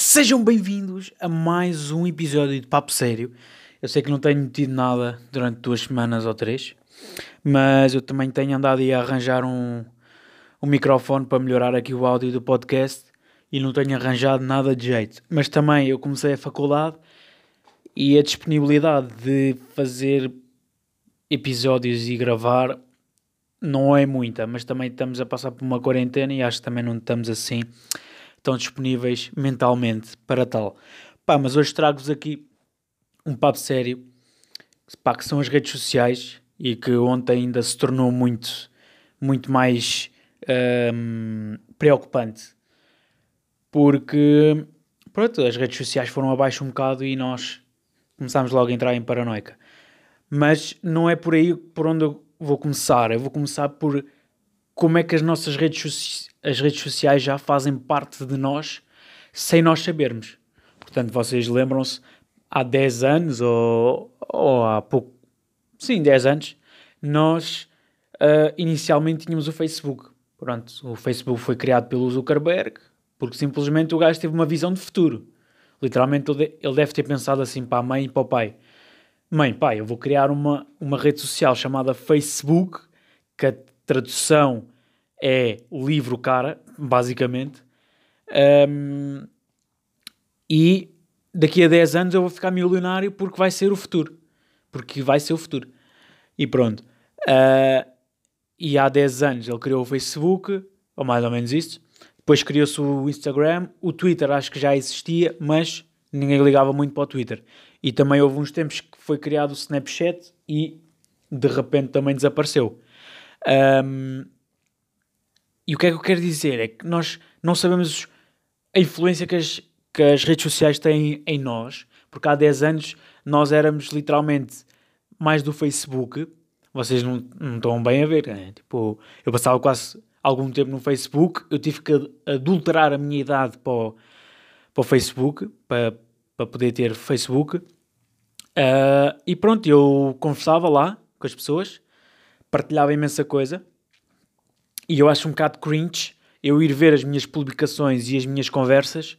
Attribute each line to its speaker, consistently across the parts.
Speaker 1: Sejam bem-vindos a mais um episódio de Papo Sério. Eu sei que não tenho tido nada durante duas semanas ou três, mas eu também tenho andado a arranjar um, um microfone para melhorar aqui o áudio do podcast e não tenho arranjado nada de jeito. Mas também eu comecei a faculdade e a disponibilidade de fazer episódios e gravar não é muita, mas também estamos a passar por uma quarentena e acho que também não estamos assim tão disponíveis mentalmente para tal. Pá, mas hoje trago-vos aqui um papo sério, pá, que são as redes sociais e que ontem ainda se tornou muito, muito mais um, preocupante. Porque, pronto, as redes sociais foram abaixo um bocado e nós começámos logo a entrar em paranoica. Mas não é por aí por onde eu vou começar. Eu vou começar por como é que as nossas redes, as redes sociais já fazem parte de nós sem nós sabermos. Portanto, vocês lembram-se, há 10 anos ou, ou há pouco, sim, 10 anos, nós uh, inicialmente tínhamos o Facebook. Pronto, o Facebook foi criado pelo Zuckerberg porque simplesmente o gajo teve uma visão de futuro. Literalmente ele deve ter pensado assim para a mãe e para o pai. Mãe, pai, eu vou criar uma, uma rede social chamada Facebook, que a tradução é livro cara, basicamente. Um, e daqui a 10 anos eu vou ficar milionário porque vai ser o futuro. Porque vai ser o futuro. E pronto. Uh, e há 10 anos ele criou o Facebook, ou mais ou menos isso. Depois criou-se o Instagram. O Twitter acho que já existia, mas ninguém ligava muito para o Twitter. E também houve uns tempos que foi criado o Snapchat e de repente também desapareceu. Um, e o que é que eu quero dizer? É que nós não sabemos a influência que as, que as redes sociais têm em nós, porque há 10 anos nós éramos literalmente mais do Facebook. Vocês não, não estão bem a ver, né? Tipo, eu passava quase algum tempo no Facebook, eu tive que adulterar a minha idade para o, para o Facebook, para, para poder ter Facebook. Uh, e pronto, eu conversava lá com as pessoas, partilhava imensa coisa e eu acho um bocado cringe eu ir ver as minhas publicações e as minhas conversas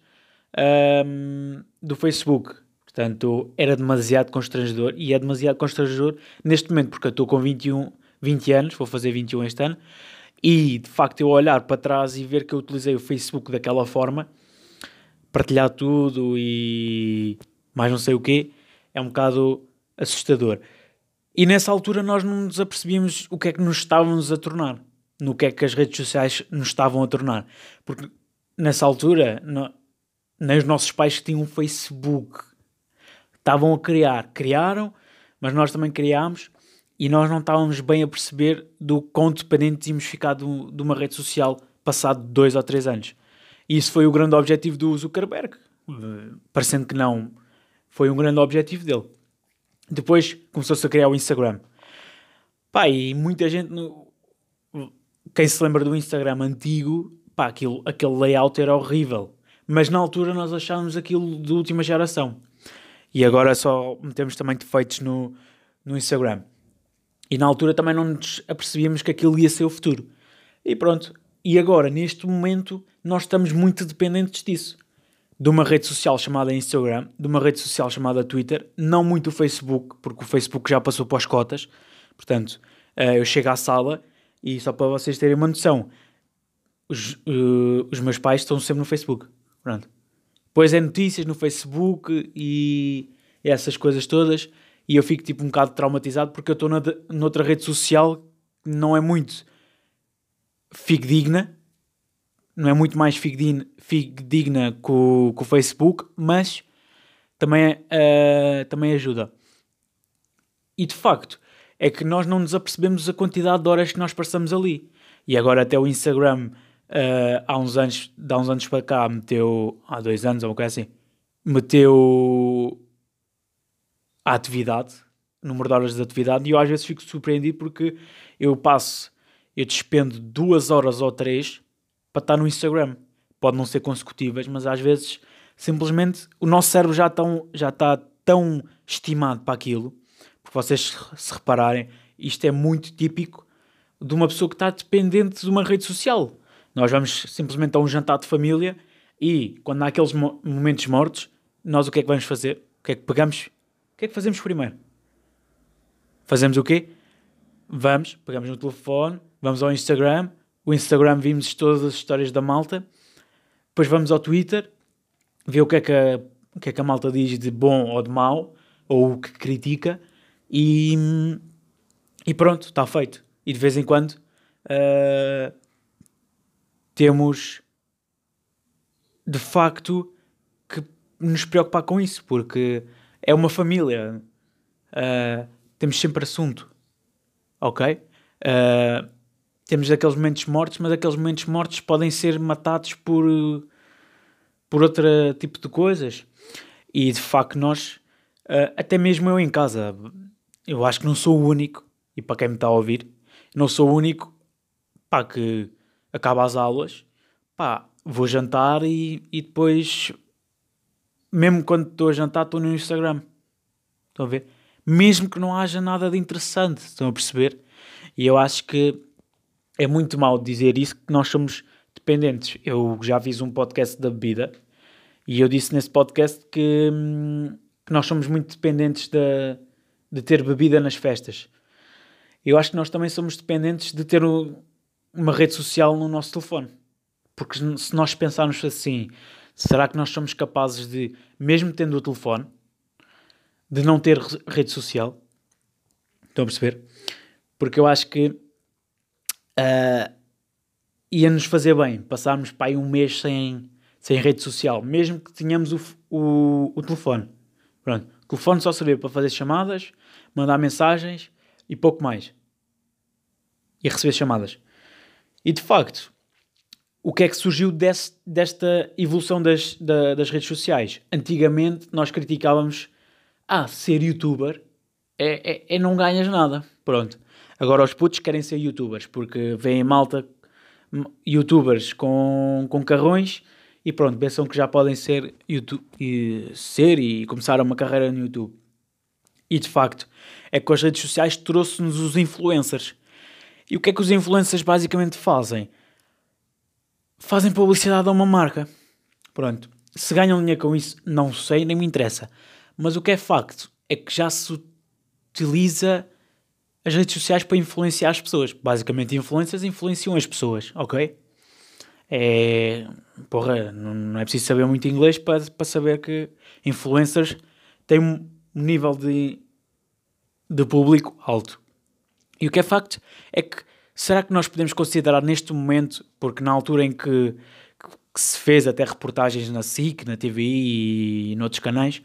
Speaker 1: um, do Facebook. Portanto, era demasiado constrangedor e é demasiado constrangedor neste momento, porque eu estou com 21, 20 anos, vou fazer 21 este ano, e de facto eu olhar para trás e ver que eu utilizei o Facebook daquela forma, partilhar tudo e mais não sei o quê, é um bocado assustador. E nessa altura nós não nos apercebíamos o que é que nos estávamos a tornar, no que é que as redes sociais nos estavam a tornar. Porque nessa altura, no, nem os nossos pais que tinham um Facebook estavam a criar, criaram, mas nós também criámos e nós não estávamos bem a perceber do quão dependentes tínhamos ficado de uma rede social passado dois ou três anos. E isso foi o grande objetivo do Zuckerberg. Parecendo que não, foi um grande objetivo dele. Depois começou-se a criar o Instagram. Pá, e muita gente. Quem se lembra do Instagram antigo, pá, aquilo, aquele layout era horrível. Mas na altura nós achávamos aquilo de última geração. E agora só metemos também defeitos no, no Instagram. E na altura também não nos apercebíamos que aquilo ia ser o futuro. E pronto. E agora, neste momento, nós estamos muito dependentes disso de uma rede social chamada Instagram, de uma rede social chamada Twitter, não muito o Facebook, porque o Facebook já passou para as cotas. Portanto, uh, eu chego à sala e só para vocês terem uma noção, os, uh, os meus pais estão sempre no Facebook. Pronto. Depois é notícias no Facebook e essas coisas todas. E eu fico tipo um bocado traumatizado porque eu estou noutra rede social que não é muito fidedigna não é muito mais fidedigna que, o, o Facebook, mas também, uh, também ajuda. E de facto, é que nós não nos apercebemos a quantidade de horas que nós passamos ali. E agora até o Instagram, uh, há uns anos, há uns anos para cá, meteu, há dois anos ou uma coisa assim, meteu a atividade, número de horas de atividade, e eu às vezes fico surpreendido porque eu passo, eu despendo duas horas ou três para estar no Instagram. Pode não ser consecutivas, mas às vezes simplesmente o nosso cérebro já, tão, já está tão estimado para aquilo, vocês se repararem, isto é muito típico de uma pessoa que está dependente de uma rede social. Nós vamos simplesmente a um jantar de família E quando há aqueles mo momentos mortos, nós o que é que vamos fazer? O que é que pegamos? O que é que fazemos primeiro? Fazemos o quê? Vamos, pegamos no telefone, vamos ao Instagram, o Instagram vimos todas as histórias da malta, depois vamos ao Twitter, ver o que é que a, o que é que a malta diz de bom ou de mau, ou o que critica, e, e pronto, está feito. E de vez em quando uh, temos de facto que nos preocupar com isso, porque é uma família. Uh, temos sempre assunto, ok? Uh, temos aqueles momentos mortos, mas aqueles momentos mortos podem ser matados por, por outro tipo de coisas. E de facto, nós, até mesmo eu em casa, eu acho que não sou o único, e para quem me está a ouvir, não sou o único pá, que acaba as aulas, pá, vou jantar e, e depois, mesmo quando estou a jantar, estou no Instagram. Estão a ver? Mesmo que não haja nada de interessante, estão a perceber? E eu acho que é muito mal dizer isso, que nós somos dependentes. Eu já fiz um podcast da bebida e eu disse nesse podcast que, hum, que nós somos muito dependentes de, de ter bebida nas festas. Eu acho que nós também somos dependentes de ter uma rede social no nosso telefone. Porque se nós pensarmos assim, será que nós somos capazes de, mesmo tendo o telefone, de não ter rede social? Estão a perceber? Porque eu acho que uh, ia-nos fazer bem passarmos para aí um mês sem, sem rede social, mesmo que tenhamos o, o, o telefone. Pronto, o telefone só servia para fazer chamadas, mandar mensagens e pouco mais. E receber chamadas. E de facto, o que é que surgiu desse, desta evolução das, da, das redes sociais? Antigamente nós criticávamos, ah, ser youtuber é, é, é, não ganhas nada. Pronto. Agora os putos querem ser youtubers porque vêm malta, youtubers com, com carrões e pronto, pensam que já podem ser, YouTube, e, ser e começar uma carreira no YouTube. E de facto, é que com as redes sociais trouxe-nos os influencers. E o que é que os influencers basicamente fazem? fazem publicidade a uma marca. Pronto. Se ganham dinheiro com isso, não sei, nem me interessa. Mas o que é facto é que já se utiliza as redes sociais para influenciar as pessoas. Basicamente, influências influenciam as pessoas, ok? É. Porra, não é preciso saber muito inglês para, para saber que influencers têm nível de, de público alto. E o que é facto é que será que nós podemos considerar neste momento, porque na altura em que, que se fez até reportagens na SIC, na TVI e noutros canais,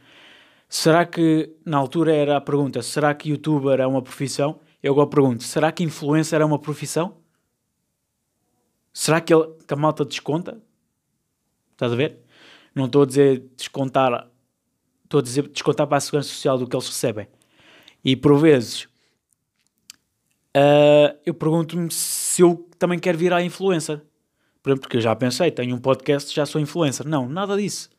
Speaker 1: será que na altura era a pergunta: será que youtuber é uma profissão? Eu agora pergunto: será que influencer é uma profissão? Será que, ele, que a malta desconta? Estás a ver? Não estou a dizer descontar, estou a dizer descontar para a segurança social do que eles recebem. E por vezes uh, eu pergunto-me se eu também quero virar influencer. Por exemplo, porque eu já pensei, tenho um podcast, já sou influencer. Não, nada disso.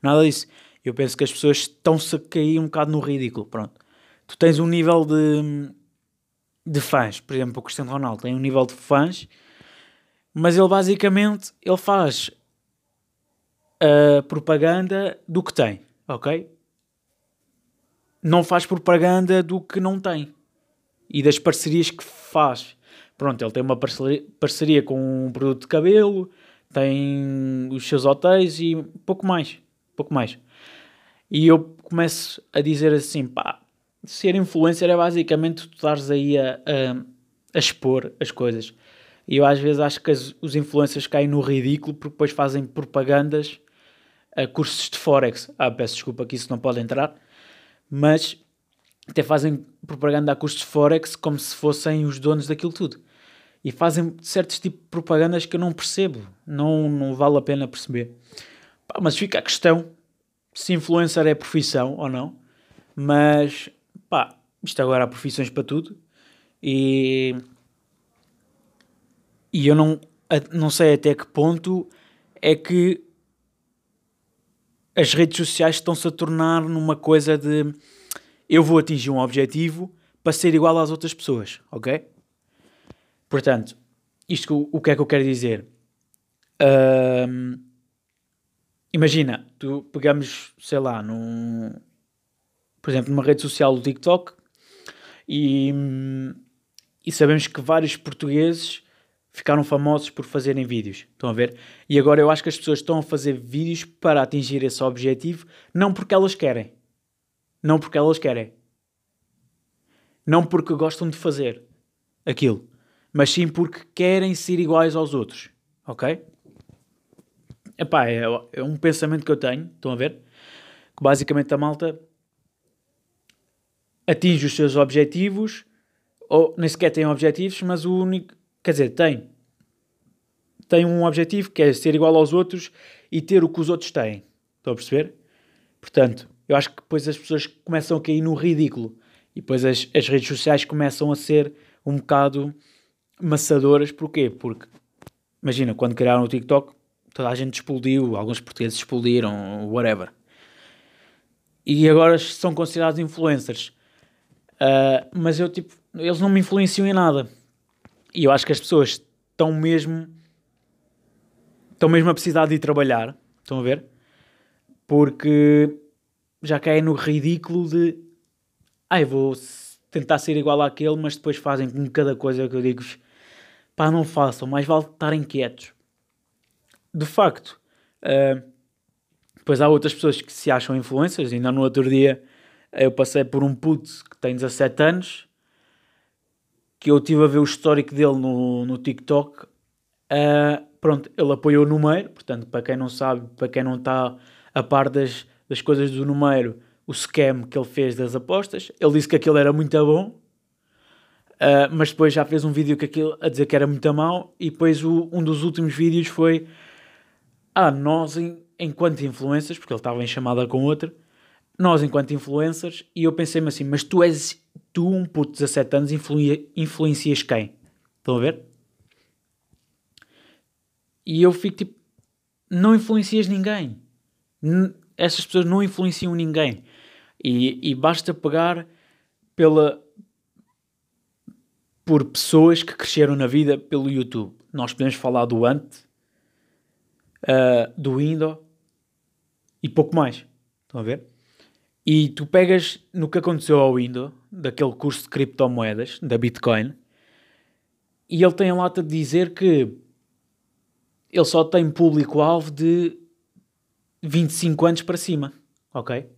Speaker 1: Nada disso. Eu penso que as pessoas estão-se a cair um bocado no ridículo. Pronto. Tu tens um nível de, de fãs. Por exemplo, o Cristiano Ronaldo tem um nível de fãs, mas ele basicamente ele faz a propaganda do que tem, ok? Não faz propaganda do que não tem e das parcerias que faz. Pronto, ele tem uma parceria, parceria com um produto de cabelo, tem os seus hotéis e pouco mais, pouco mais. E eu começo a dizer assim, pá, ser influencer é basicamente tu estares aí a, a, a, expor as coisas. E eu às vezes acho que as, os influencers caem no ridículo porque depois fazem propagandas a cursos de Forex. Ah, peço desculpa que isso não pode entrar, mas até fazem propaganda a custos de Forex como se fossem os donos daquilo tudo. E fazem certos tipos de propagandas que eu não percebo. Não, não vale a pena perceber. Pá, mas fica a questão se influencer é profissão ou não. Mas, pá, isto agora há profissões para tudo. E, e eu não, não sei até que ponto é que as redes sociais estão-se a tornar numa coisa de eu vou atingir um objetivo para ser igual às outras pessoas, ok? Portanto, isto o que é que eu quero dizer? Um, imagina, tu pegamos, sei lá, num, por exemplo, numa rede social do TikTok e, e sabemos que vários portugueses ficaram famosos por fazerem vídeos. Estão a ver? E agora eu acho que as pessoas estão a fazer vídeos para atingir esse objetivo, não porque elas querem. Não porque elas querem. Não porque gostam de fazer aquilo. Mas sim porque querem ser iguais aos outros. Ok? Epá, é, é um pensamento que eu tenho. Estão a ver? Que basicamente a malta atinge os seus objetivos, ou nem sequer tem objetivos, mas o único. Quer dizer, tem. Tem um objetivo que é ser igual aos outros e ter o que os outros têm. Estão a perceber? Portanto, eu acho que depois as pessoas começam a cair no ridículo e depois as, as redes sociais começam a ser um bocado maçadoras. Porquê? Porque, imagina, quando criaram o TikTok, toda a gente explodiu, alguns portugueses explodiram, whatever. E agora são considerados influencers. Uh, mas eu, tipo, eles não me influenciam em nada. E eu acho que as pessoas estão mesmo. estão mesmo a precisar de ir trabalhar. Estão a ver? Porque já caem no ridículo de. Ai, ah, vou tentar ser igual àquele, mas depois fazem com cada coisa que eu digo. Pá, não façam, mais vale estarem quietos. De facto, uh, depois há outras pessoas que se acham influências. Ainda no outro dia eu passei por um puto que tem 17 anos, que eu estive a ver o histórico dele no, no TikTok. Uh, pronto, ele apoiou o número, portanto, para quem não sabe, para quem não está a par das, das coisas do número, o scam que ele fez das apostas. Ele disse que aquilo era muito bom, uh, mas depois já fez um vídeo que aquilo, a dizer que era muito mau. E depois o, um dos últimos vídeos foi: Ah, nós, enquanto influências, porque ele estava em chamada com outra, nós enquanto influencers, e eu pensei-me assim, mas tu és, tu um puto de 17 anos influencia, influencias quem? Estão a ver? E eu fico tipo, não influencias ninguém. N essas pessoas não influenciam ninguém. E, e basta pegar pela por pessoas que cresceram na vida pelo YouTube. Nós podemos falar do Ant, uh, do Indo e pouco mais. Estão a ver? E tu pegas no que aconteceu ao Indo, daquele curso de criptomoedas, da Bitcoin, e ele tem a lata de dizer que ele só tem público-alvo de 25 anos para cima, ok?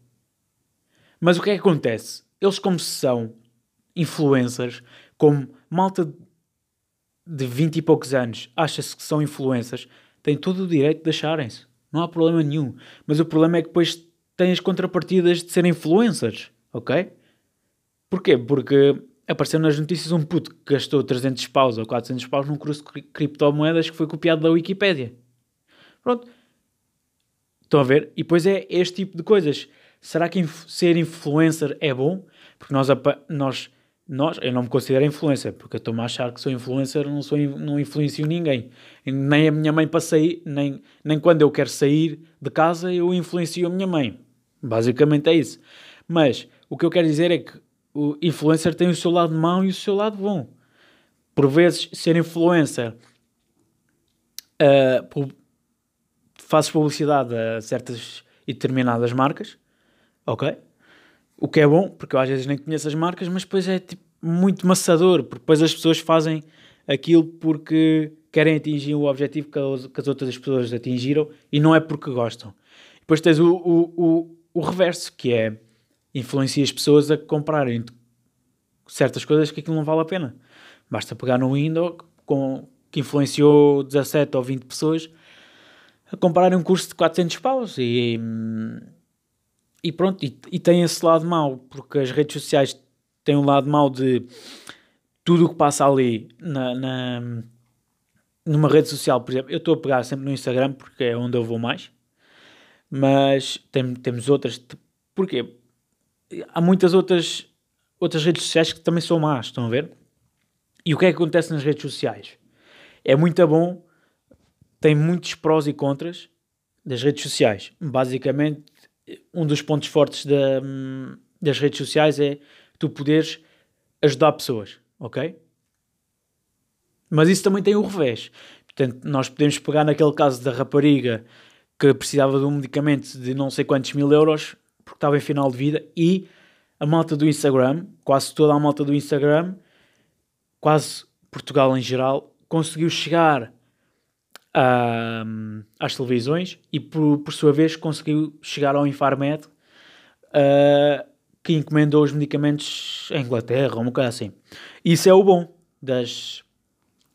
Speaker 1: Mas o que é que acontece? Eles, como são influencers, como malta de 20 e poucos anos acha-se que são influencers, têm todo o direito de acharem-se. Não há problema nenhum. Mas o problema é que depois têm as contrapartidas de serem influencers, ok? Porquê? Porque apareceu nas notícias um puto que gastou 300 paus ou 400 paus num curso de criptomoedas que foi copiado da Wikipédia. Pronto. Estão a ver? E depois é este tipo de coisas. Será que inf ser influencer é bom? Porque nós, nós, nós, eu não me considero influencer, porque eu estou-me a achar que sou influencer, não, sou, não influencio ninguém. Nem a minha mãe para sair, nem, nem quando eu quero sair de casa, eu influencio a minha mãe. Basicamente é isso. Mas o que eu quero dizer é que o influencer tem o seu lado mau e o seu lado bom. Por vezes, ser influencer uh, fazes publicidade a certas e determinadas marcas, ok? O que é bom, porque eu às vezes nem conheço as marcas, mas depois é tipo, muito maçador, porque depois as pessoas fazem aquilo porque querem atingir o objetivo que as, outras pessoas atingiram e não é porque gostam. Depois tens o, o, o reverso, que é influencia as pessoas a comprarem certas coisas que aquilo não vale a pena. Basta pegar no Windows com, que influenciou 17 ou 20 pessoas a comprarem um curso de 400 paus e, e pronto, e, e tem esse lado mau, porque as redes sociais têm um lado mau de tudo o que passa ali na, na, numa rede social, por exemplo, eu estou a pegar sempre no Instagram porque é onde eu vou mais, mas tem, temos outras. Porquê? Há muitas outras, outras redes sociais que também são más, estão a ver? E o que é que acontece nas redes sociais? É muito bom, tem muitos prós e contras das redes sociais. Basicamente, um dos pontos fortes da, das redes sociais é tu poderes ajudar pessoas, ok? Mas isso também tem o revés. Portanto, nós podemos pegar naquele caso da rapariga que precisava de um medicamento de não sei quantos mil euros porque estava em final de vida e a malta do Instagram, quase toda a malta do Instagram, quase Portugal em geral, conseguiu chegar a, às televisões e por, por sua vez conseguiu chegar ao Infarmed uh, que encomendou os medicamentos em Inglaterra, uma coisa assim. Isso é o bom das,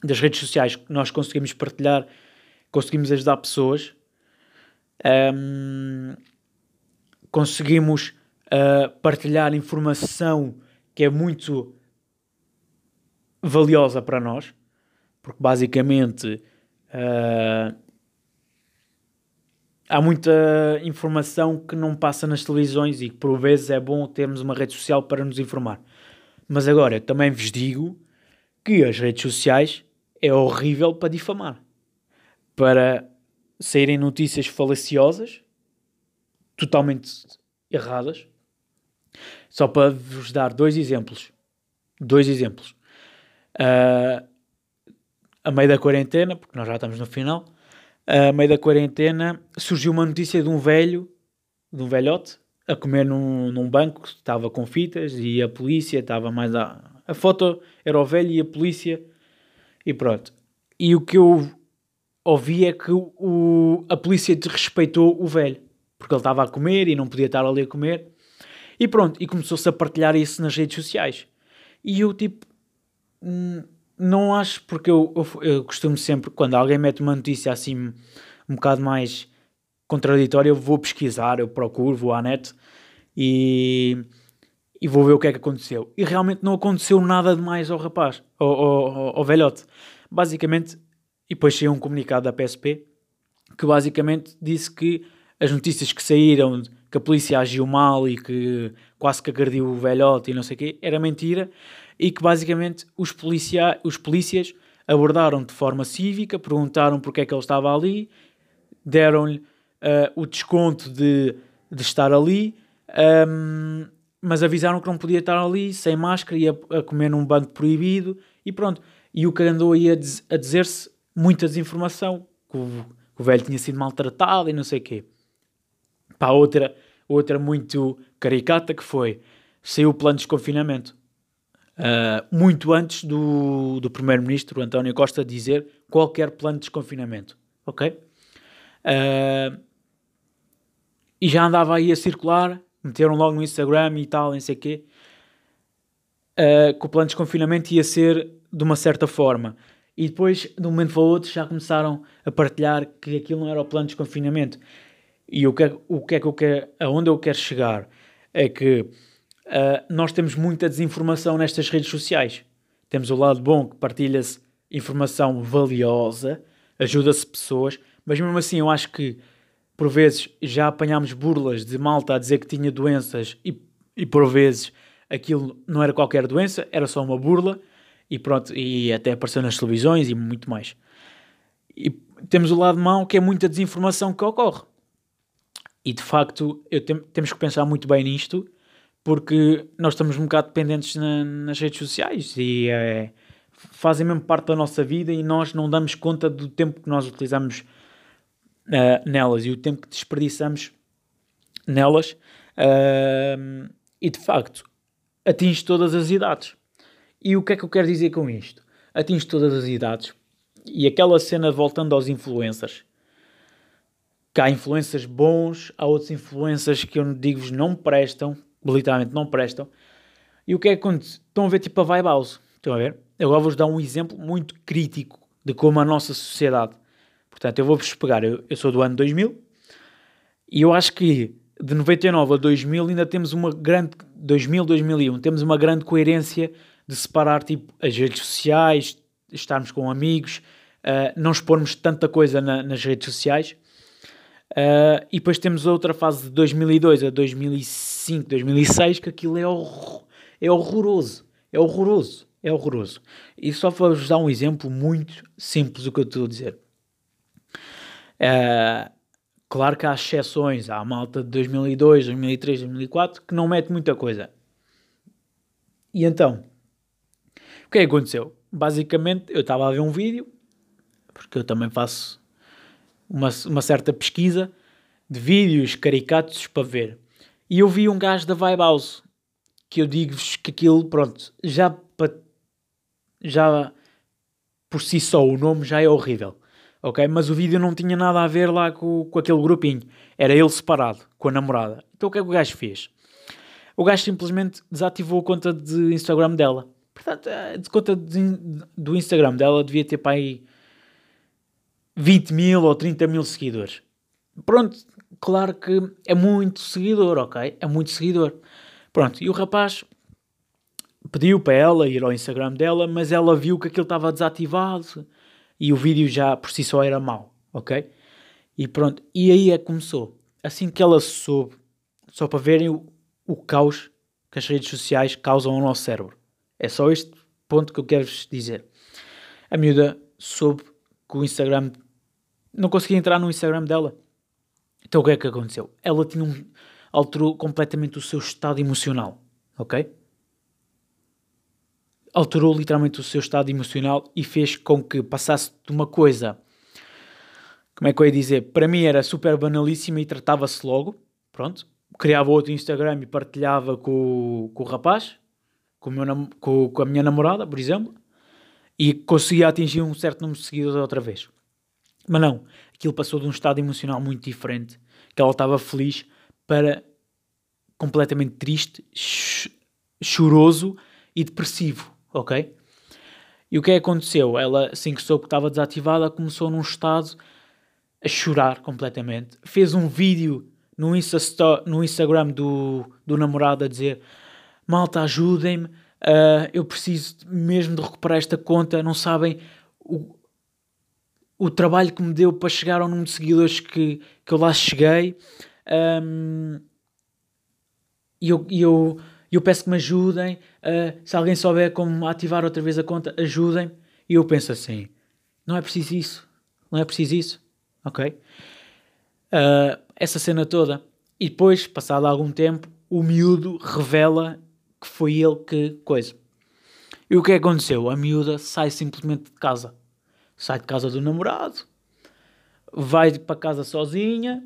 Speaker 1: das redes sociais, nós conseguimos partilhar, conseguimos ajudar pessoas, um, conseguimos uh, partilhar informação que é muito valiosa para nós, porque basicamente uh, há muita informação que não passa nas televisões e que por vezes é bom termos uma rede social para nos informar. Mas agora também vos digo que as redes sociais é horrível para difamar, para saírem notícias falaciosas, totalmente erradas. Só para vos dar dois exemplos. Dois exemplos. Uh, a meio da quarentena, porque nós já estamos no final, a meio da quarentena, surgiu uma notícia de um velho, de um velhote, a comer num, num banco, estava com fitas e a polícia estava mais a. A foto era o velho e a polícia e pronto. E o que eu ouvi é que o, a polícia desrespeitou o velho, porque ele estava a comer e não podia estar ali a comer. E pronto, e começou-se a partilhar isso nas redes sociais. E eu tipo. Hum, não acho, porque eu, eu, eu, costumo sempre, quando alguém mete uma notícia assim um bocado mais contraditória, eu vou pesquisar, eu procuro, vou à net e, e vou ver o que é que aconteceu. E realmente não aconteceu nada demais ao rapaz, ao, ao, ao velhote. Basicamente, e depois saiu um comunicado da PSP que basicamente disse que as notícias que saíram que a polícia agiu mal e que quase que agrediu o velhote e não sei o quê, era mentira e que basicamente os, policia os polícias abordaram de forma cívica, perguntaram porque é que ele estava ali, deram-lhe uh, o desconto de, de estar ali, um, mas avisaram que não podia estar ali sem máscara e a, comer num banco proibido e pronto. E o que andou aí a, a dizer-se muita desinformação, que o, que o, velho tinha sido maltratado e não sei o quê. Pá, outra, outra muito caricata que foi, saiu o plano de desconfinamento uh, muito antes do, do primeiro-ministro António Costa dizer qualquer plano de desconfinamento, ok? Uh, e já andava aí a circular, meteram logo no Instagram e tal, não sei o quê, uh, que o plano de desconfinamento ia ser de uma certa forma. E depois, de um momento para o outro, já começaram a partilhar que aquilo não era o plano de desconfinamento. E o que é, o que, é que eu quero, aonde eu quero chegar é que uh, nós temos muita desinformação nestas redes sociais. Temos o lado bom que partilha-se informação valiosa, ajuda-se pessoas, mas mesmo assim eu acho que por vezes já apanhámos burlas de malta a dizer que tinha doenças e, e por vezes aquilo não era qualquer doença, era só uma burla e pronto, e até apareceu nas televisões e muito mais. E temos o lado mau que é muita desinformação que ocorre. E de facto, tem, temos que pensar muito bem nisto porque nós estamos um bocado dependentes na, nas redes sociais e é, fazem mesmo parte da nossa vida e nós não damos conta do tempo que nós utilizamos uh, nelas e o tempo que desperdiçamos nelas uh, e de facto atinge todas as idades. E o que é que eu quero dizer com isto? Atinge todas as idades e aquela cena voltando aos influencers que há influências bons, há outros influências que eu digo-vos não prestam, literalmente não prestam. E o que é que acontece? Estão a ver tipo a vibe house. Estão a ver? Agora vou-vos dar um exemplo muito crítico de como a nossa sociedade. Portanto, eu vou-vos pegar. Eu, eu sou do ano 2000 e eu acho que de 99 a 2000 ainda temos uma grande. 2000, 2001, temos uma grande coerência de separar tipo as redes sociais, estarmos com amigos, uh, não expormos tanta coisa na, nas redes sociais. Uh, e depois temos outra fase de 2002 a 2005, 2006, que aquilo é, horror, é horroroso. É horroroso. É horroroso. E só para vos dar um exemplo muito simples do que eu estou a dizer. Uh, claro que há exceções. Há a malta de 2002, 2003, 2004 que não mete muita coisa. E então, o que é que aconteceu? Basicamente, eu estava a ver um vídeo, porque eu também faço uma, uma certa pesquisa de vídeos caricatos para ver. E eu vi um gajo da Vibe House que eu digo-vos que aquilo, pronto, já, já por si só o nome já é horrível, ok? Mas o vídeo não tinha nada a ver lá com, com aquele grupinho, era ele separado, com a namorada. Então o que é que o gajo fez? O gajo simplesmente desativou a conta de Instagram dela. Portanto, a conta de, do Instagram dela devia ter para aí 20 mil ou 30 mil seguidores. Pronto, claro que é muito seguidor, ok? É muito seguidor. Pronto, e o rapaz pediu para ela ir ao Instagram dela, mas ela viu que aquilo estava desativado e o vídeo já por si só era mau, ok? E pronto, e aí é que começou. Assim que ela soube, só para verem o, o caos que as redes sociais causam ao nosso cérebro. É só este ponto que eu quero vos dizer. A miúda soube que o Instagram. Não conseguia entrar no Instagram dela. Então o que é que aconteceu? Ela tinha um, alterou completamente o seu estado emocional, ok? Alterou literalmente o seu estado emocional e fez com que passasse de uma coisa, como é que eu ia dizer, para mim era super banalíssima e tratava-se logo, pronto, criava outro Instagram e partilhava com, com o rapaz, com, meu, com, com a minha namorada, por exemplo, e conseguia atingir um certo número de seguidores outra vez. Mas não, aquilo passou de um estado emocional muito diferente, que ela estava feliz para completamente triste, choroso e depressivo, ok? E o que é que aconteceu? Ela, assim que soube que estava desativada, começou num estado a chorar completamente. Fez um vídeo no, Insta no Instagram do, do namorado a dizer: Malta, ajudem-me, uh, eu preciso mesmo de recuperar esta conta. Não sabem o, o trabalho que me deu para chegar ao número de seguidores que, que eu lá cheguei. Um, e eu, e eu, eu peço que me ajudem. Uh, se alguém souber como ativar outra vez a conta, ajudem. E eu penso assim: não é preciso isso. Não é preciso isso. Ok? Uh, essa cena toda. E depois, passado algum tempo, o miúdo revela que foi ele que coisa. E o que aconteceu? A miúda sai simplesmente de casa. Sai de casa do namorado, vai para casa sozinha,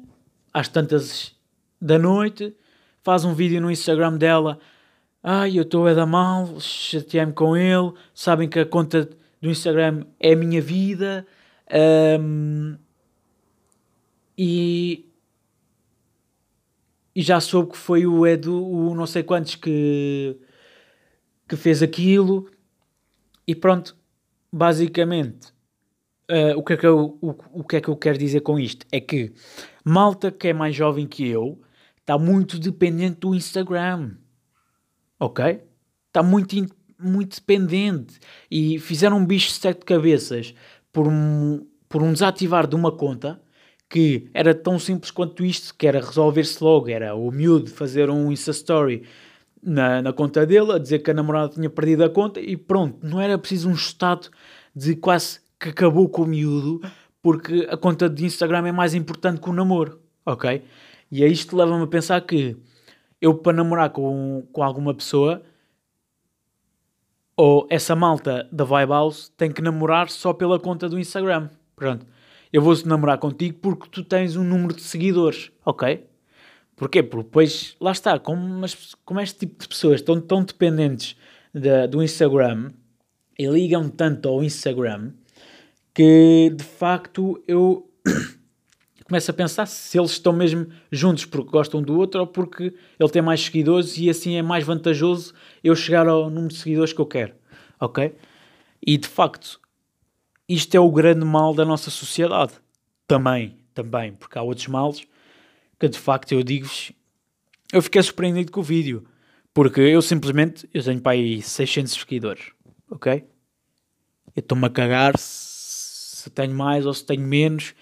Speaker 1: às tantas da noite, faz um vídeo no Instagram dela. Ai, eu estou a dar mal, chateei-me com ele. Sabem que a conta do Instagram é a minha vida. Um, e, e já soube que foi o Edu, o não sei quantos, que, que fez aquilo. E pronto, basicamente, uh, o, que é que eu, o, o que é que eu quero dizer com isto? É que malta que é mais jovem que eu está muito dependente do Instagram. Ok? Está muito, muito dependente. E fizeram um bicho de sete cabeças por um, por um desativar de uma conta que era tão simples quanto isto, que era resolver-se logo. Era o miúdo fazer um Insta Story na, na conta dele, a dizer que a namorada tinha perdido a conta e pronto. Não era preciso um estado de quase que acabou com o miúdo porque a conta de Instagram é mais importante que o namoro, ok? E é isto leva-me a pensar que eu, para namorar com, com alguma pessoa, ou essa malta da Vibe House tem que namorar só pela conta do Instagram. Pronto. Eu vou namorar contigo porque tu tens um número de seguidores, ok? Porquê? Porque depois, lá está, como, como este tipo de pessoas estão tão dependentes de, do Instagram e ligam tanto ao Instagram que de facto eu começo a pensar se eles estão mesmo juntos porque gostam do outro ou porque ele tem mais seguidores e assim é mais vantajoso eu chegar ao número de seguidores que eu quero, ok? E de facto, isto é o grande mal da nossa sociedade. Também, também, porque há outros males que de facto eu digo-vos, eu fiquei surpreendido com o vídeo, porque eu simplesmente, eu tenho para aí 600 seguidores, ok? Eu estou-me a cagar se tenho mais ou se tenho menos,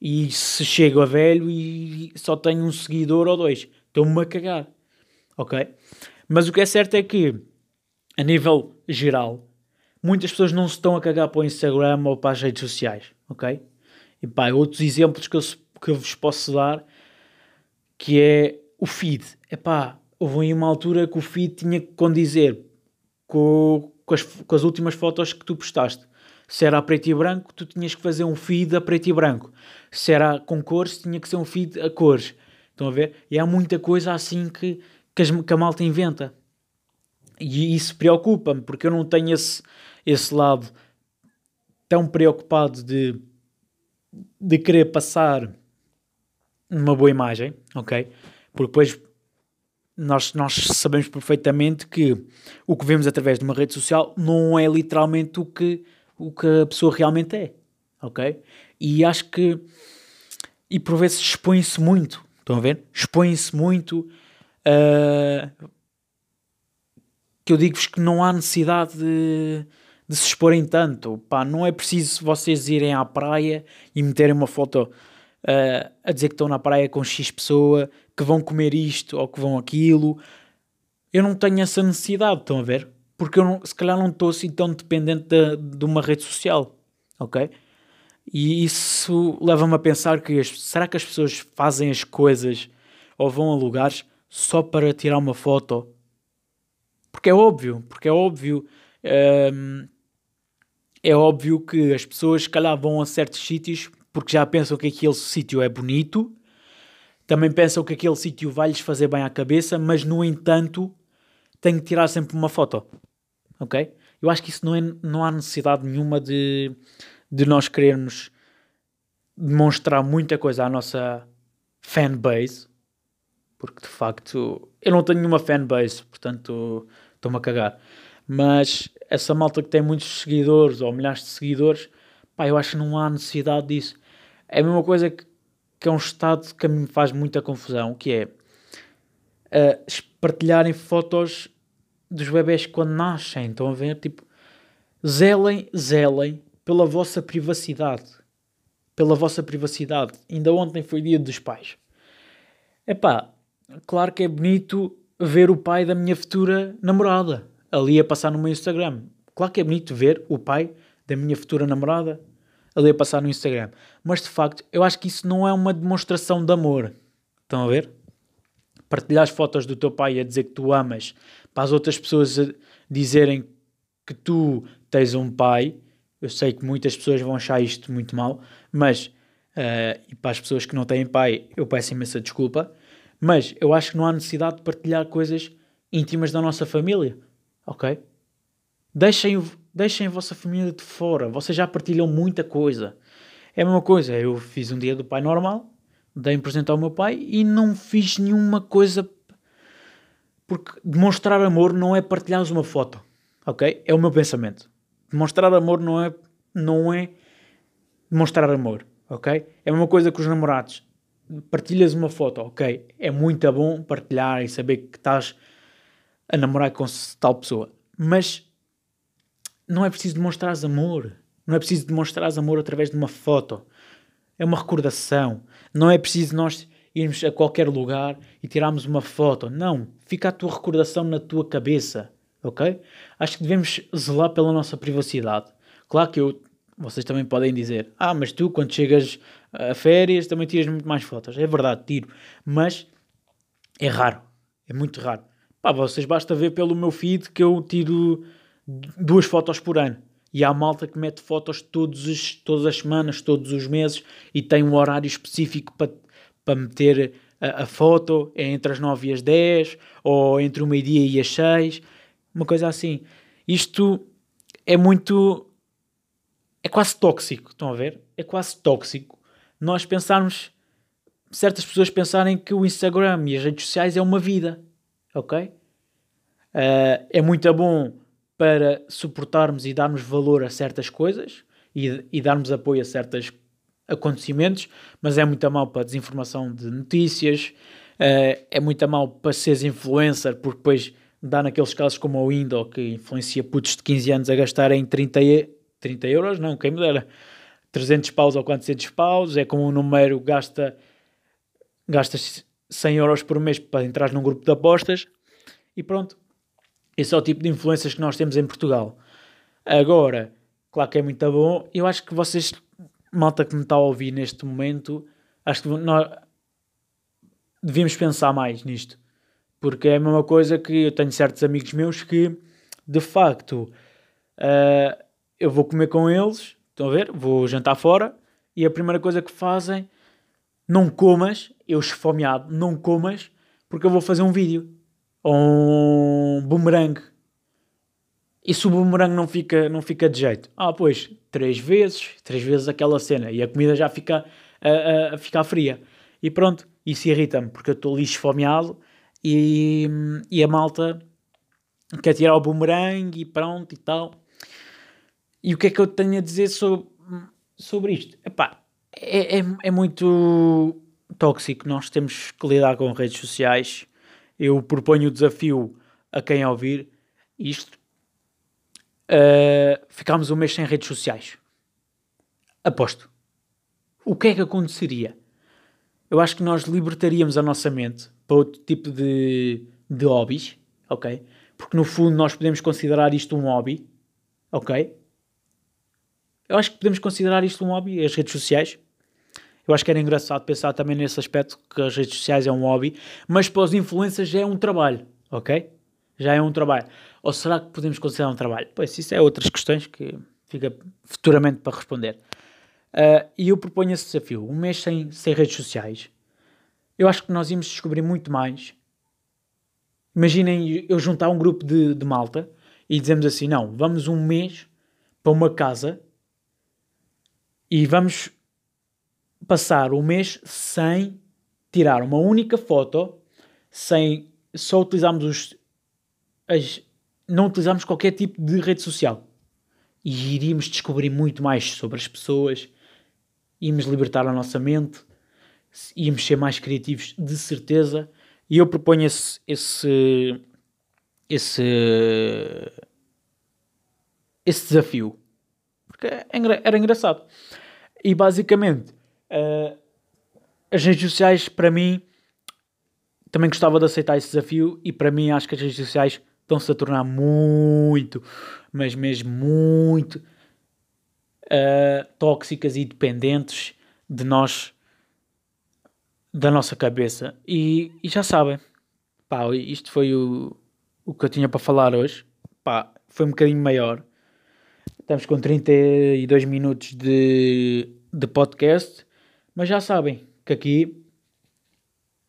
Speaker 1: e se chego a velho e só tenho um seguidor ou dois. Estou-me a cagar. Ok? Mas o que é certo é que, a nível geral, muitas pessoas não se estão a cagar para o Instagram ou para as redes sociais. Ok? E pá, outros exemplos que eu, que eu vos posso dar, que é o feed. É pá, houve aí uma altura que o feed tinha que condizer com, com, as, com as últimas fotos que tu postaste. Se era a preto e branco, tu tinhas que fazer um feed a preto e branco. Se era com cores, tinha que ser um feed a cores. Estão a ver? E há muita coisa assim que, que, as, que a malta inventa. E isso preocupa-me, porque eu não tenho esse, esse lado tão preocupado de, de querer passar uma boa imagem, ok? Porque depois nós, nós sabemos perfeitamente que o que vemos através de uma rede social não é literalmente o que, o que a pessoa realmente é, ok? E acho que, e por vezes expõe-se muito, estão a ver? Expõe-se muito, uh, que eu digo-vos que não há necessidade de, de se exporem tanto, pá, não é preciso vocês irem à praia e meterem uma foto uh, a dizer que estão na praia com X pessoa, que vão comer isto ou que vão aquilo. Eu não tenho essa necessidade, estão a ver? Porque eu não, se calhar não estou assim tão dependente de, de uma rede social, ok? E isso leva-me a pensar que as, será que as pessoas fazem as coisas ou vão a lugares só para tirar uma foto? Porque é óbvio, porque é óbvio, hum, é óbvio que as pessoas se calhar vão a certos sítios porque já pensam que aquele sítio é bonito, também pensam que aquele sítio vai-lhes fazer bem à cabeça, mas no entanto têm que tirar sempre uma foto. Ok? Eu acho que isso não, é, não há necessidade nenhuma de, de nós querermos demonstrar muita coisa à nossa fanbase, porque de facto eu não tenho nenhuma fanbase, portanto estou-me a cagar. Mas essa malta que tem muitos seguidores ou milhares de seguidores, pá, eu acho que não há necessidade disso. É a mesma coisa que, que é um estado que a mim faz muita confusão, que é uh, partilharem fotos dos bebés quando nascem. Estão a ver? Tipo, zelem, zelem pela vossa privacidade. Pela vossa privacidade. Ainda ontem foi dia dos pais. Epá, claro que é bonito ver o pai da minha futura namorada ali a passar no meu Instagram. Claro que é bonito ver o pai da minha futura namorada ali a passar no Instagram. Mas de facto, eu acho que isso não é uma demonstração de amor. Estão a ver? Partilhar as fotos do teu pai a dizer que tu amas, para as outras pessoas dizerem que tu tens um pai. Eu sei que muitas pessoas vão achar isto muito mal, mas uh, e para as pessoas que não têm pai, eu peço imensa desculpa. Mas eu acho que não há necessidade de partilhar coisas íntimas da nossa família, ok? Deixem Deixem a vossa família de fora. Vocês já partilham muita coisa. É a mesma coisa. Eu fiz um dia do pai normal, dei um presente ao meu pai e não fiz nenhuma coisa. Porque demonstrar amor não é partilhares uma foto. Ok? É o meu pensamento. Demonstrar amor não é, não é demonstrar amor. Ok? É a mesma coisa que os namorados. Partilhas uma foto. Ok? É muito bom partilhar e saber que estás a namorar com tal pessoa. Mas não é preciso demonstrar amor. Não é preciso demonstrar amor através de uma foto. É uma recordação. Não é preciso nós irmos a qualquer lugar e tirarmos uma foto. Não. Fica a tua recordação na tua cabeça. Ok? Acho que devemos zelar pela nossa privacidade. Claro que eu, vocês também podem dizer: Ah, mas tu, quando chegas a férias, também tiras muito mais fotos. É verdade, tiro. Mas é raro. É muito raro. Pá, vocês basta ver pelo meu feed que eu tiro duas fotos por ano. E há malta que mete fotos todos os, todas as semanas, todos os meses e tem um horário específico para, para meter a, a, foto, é entre as 9 e as 10 ou entre o meio-dia e as 6, uma coisa assim. Isto é muito. é quase tóxico, estão a ver? É quase tóxico. Nós pensarmos. certas pessoas pensarem que o Instagram e as redes sociais é uma vida, ok? Uh, é muito bom para suportarmos e darmos valor a certas coisas e, e darmos apoio a certos acontecimentos, mas é muito mal para desinformação de notícias, uh, é muito mal para seres influencer, porque depois dá naqueles casos como o Indo, que influencia putos de 15 anos a gastarem 30, 30 euros, não, quem me dera, 300 paus ou 400 paus, é como um número gasta, gastas 100 euros por mês para entrar num grupo de apostas, e pronto, esse é o tipo de influências que nós temos em Portugal. Agora, claro que é muito bom. Eu acho que vocês, malta que me está a ouvir neste momento, acho que nós devíamos pensar mais nisto. Porque é a mesma coisa que eu tenho certos amigos meus que, de facto, uh, eu vou comer com eles, estão a ver? Vou jantar fora e a primeira coisa que fazem, não comas, eu esfomeado, não comas, porque eu vou fazer um vídeo. Ou um boomerang. E se o boomerang não fica, não fica de jeito? Ah, pois, três vezes, três vezes aquela cena e a comida já fica a, a, a ficar fria. E pronto, isso irrita-me, porque eu estou ali esfomeado e, e a malta quer tirar o boomerang e pronto e tal. E o que é que eu tenho a dizer sobre, sobre isto? Epá, é, é, é muito tóxico. Nós temos que lidar com redes sociais. Eu proponho o desafio a quem ouvir isto. Uh, ficámos um mês sem redes sociais. Aposto. O que é que aconteceria? Eu acho que nós libertaríamos a nossa mente para outro tipo de, de hobbies, ok? Porque no fundo nós podemos considerar isto um hobby, ok? Eu acho que podemos considerar isto um hobby, as redes sociais. Eu acho que era engraçado pensar também nesse aspecto que as redes sociais é um hobby, mas para os influencers já é um trabalho, ok? Já é um trabalho. Ou será que podemos considerar um trabalho? Pois, isso é outras questões que fica futuramente para responder. Uh, e eu proponho esse desafio. Um mês sem, sem redes sociais. Eu acho que nós íamos descobrir muito mais. Imaginem eu juntar um grupo de, de malta e dizemos assim: não, vamos um mês para uma casa e vamos passar o mês sem tirar uma única foto, sem só utilizarmos os. As, não utilizarmos qualquer tipo de rede social. E iríamos descobrir muito mais sobre as pessoas, íamos libertar a nossa mente, íamos ser mais criativos, de certeza. E eu proponho esse. esse, esse, esse desafio. Porque é era engraçado. E basicamente, uh, as redes sociais, para mim, também gostava de aceitar esse desafio. E para mim, acho que as redes sociais estão-se a tornar muito, mas mesmo muito uh, tóxicas e dependentes de nós, da nossa cabeça. E, e já sabem, pá, isto foi o, o que eu tinha para falar hoje. Pá, foi um bocadinho maior. Estamos com 32 minutos de, de podcast, mas já sabem que aqui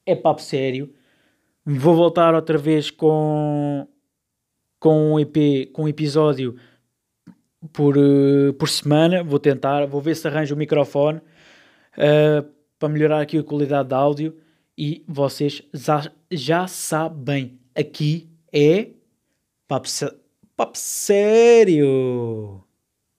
Speaker 1: é papo sério. Vou voltar outra vez com, com um EP, com um episódio por, uh, por semana. Vou tentar, vou ver se arranjo o microfone uh, para melhorar aqui a qualidade de áudio. E vocês já, já sabem, aqui é papo, papo sério.